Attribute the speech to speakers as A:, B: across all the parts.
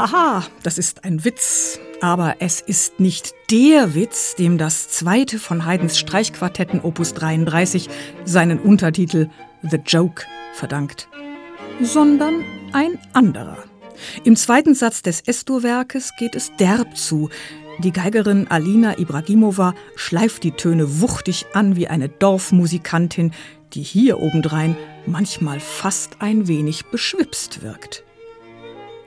A: Haha, das ist ein Witz. Aber es ist nicht der Witz, dem das zweite von Haydns Streichquartetten Opus 33 seinen Untertitel The Joke verdankt, sondern ein anderer. Im zweiten Satz des Estor-Werkes geht es derb zu. Die Geigerin Alina Ibragimova schleift die Töne wuchtig an wie eine Dorfmusikantin, die hier obendrein manchmal fast ein wenig beschwipst wirkt.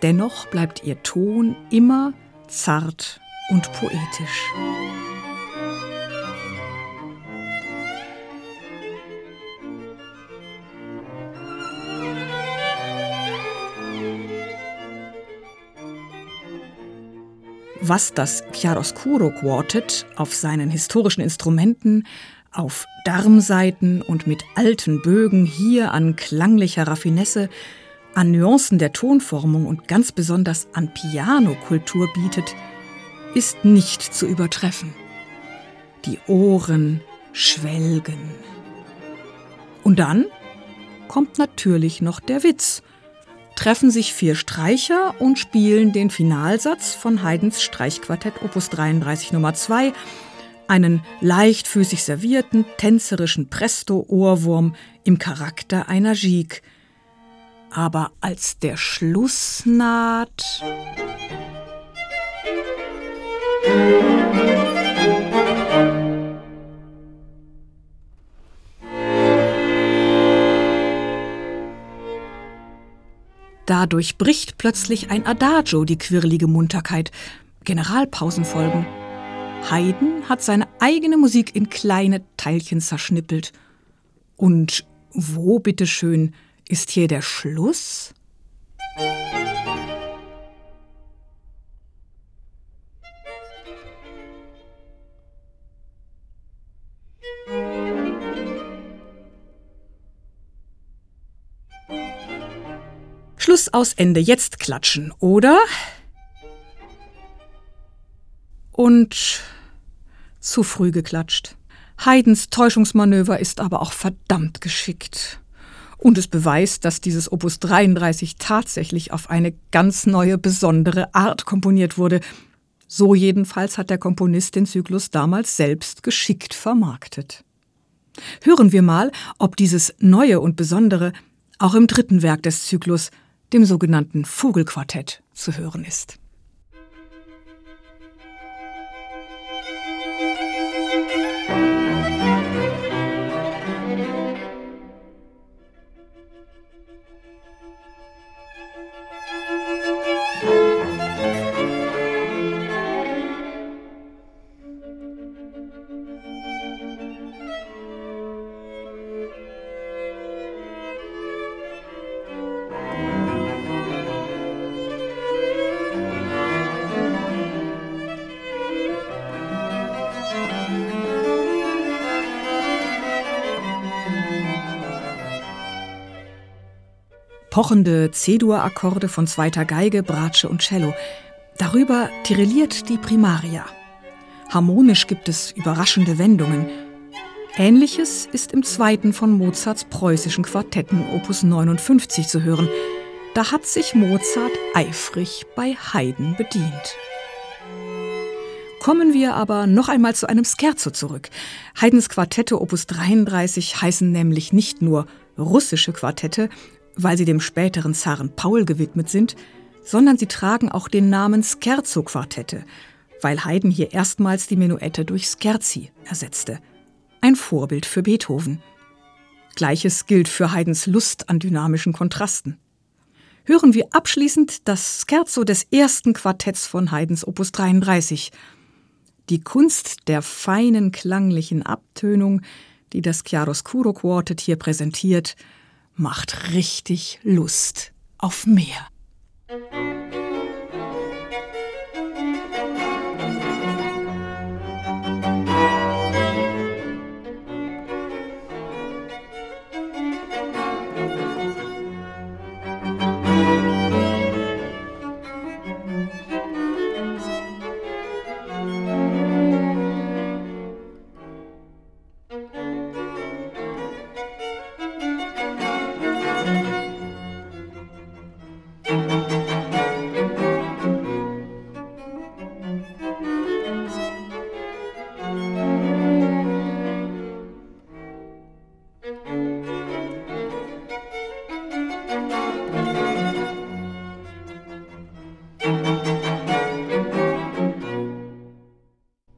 A: Dennoch bleibt ihr Ton immer zart und poetisch. Was das Chiaroscuro Quartet auf seinen historischen Instrumenten, auf Darmsaiten und mit alten Bögen hier an klanglicher Raffinesse, an Nuancen der Tonformung und ganz besonders an Pianokultur bietet, ist nicht zu übertreffen. Die Ohren schwelgen. Und dann kommt natürlich noch der Witz. Treffen sich vier Streicher und spielen den Finalsatz von Haydns Streichquartett Opus 33 Nummer 2, einen leichtfüßig servierten, tänzerischen Presto-Ohrwurm im Charakter einer Gigue, aber als der Schluss naht. Dadurch bricht plötzlich ein Adagio die quirlige Munterkeit. Generalpausen folgen. Haydn hat seine eigene Musik in kleine Teilchen zerschnippelt. Und wo, bitteschön, ist hier der Schluss? Schluss aus Ende, jetzt klatschen, oder? Und zu früh geklatscht. Haydns Täuschungsmanöver ist aber auch verdammt geschickt. Und es beweist, dass dieses Opus 33 tatsächlich auf eine ganz neue, besondere Art komponiert wurde. So jedenfalls hat der Komponist den Zyklus damals selbst geschickt vermarktet. Hören wir mal, ob dieses Neue und Besondere auch im dritten Werk des Zyklus, dem sogenannten Vogelquartett, zu hören ist. Pochende C-Dur-Akkorde von zweiter Geige, Bratsche und Cello. Darüber tirilliert die Primaria. Harmonisch gibt es überraschende Wendungen. Ähnliches ist im zweiten von Mozarts preußischen Quartetten Opus 59 zu hören. Da hat sich Mozart eifrig bei Haydn bedient. Kommen wir aber noch einmal zu einem Scherzo zurück. Haydns Quartette Opus 33 heißen nämlich nicht nur russische Quartette, weil sie dem späteren Zaren Paul gewidmet sind, sondern sie tragen auch den Namen Scherzo-Quartette, weil Haydn hier erstmals die Menuette durch Scherzi ersetzte. Ein Vorbild für Beethoven. Gleiches gilt für Haydns Lust an dynamischen Kontrasten. Hören wir abschließend das Scherzo des ersten Quartetts von Haydns Opus 33. Die Kunst der feinen klanglichen Abtönung, die das Chiaroscuro Quartet hier präsentiert, macht richtig Lust auf mehr.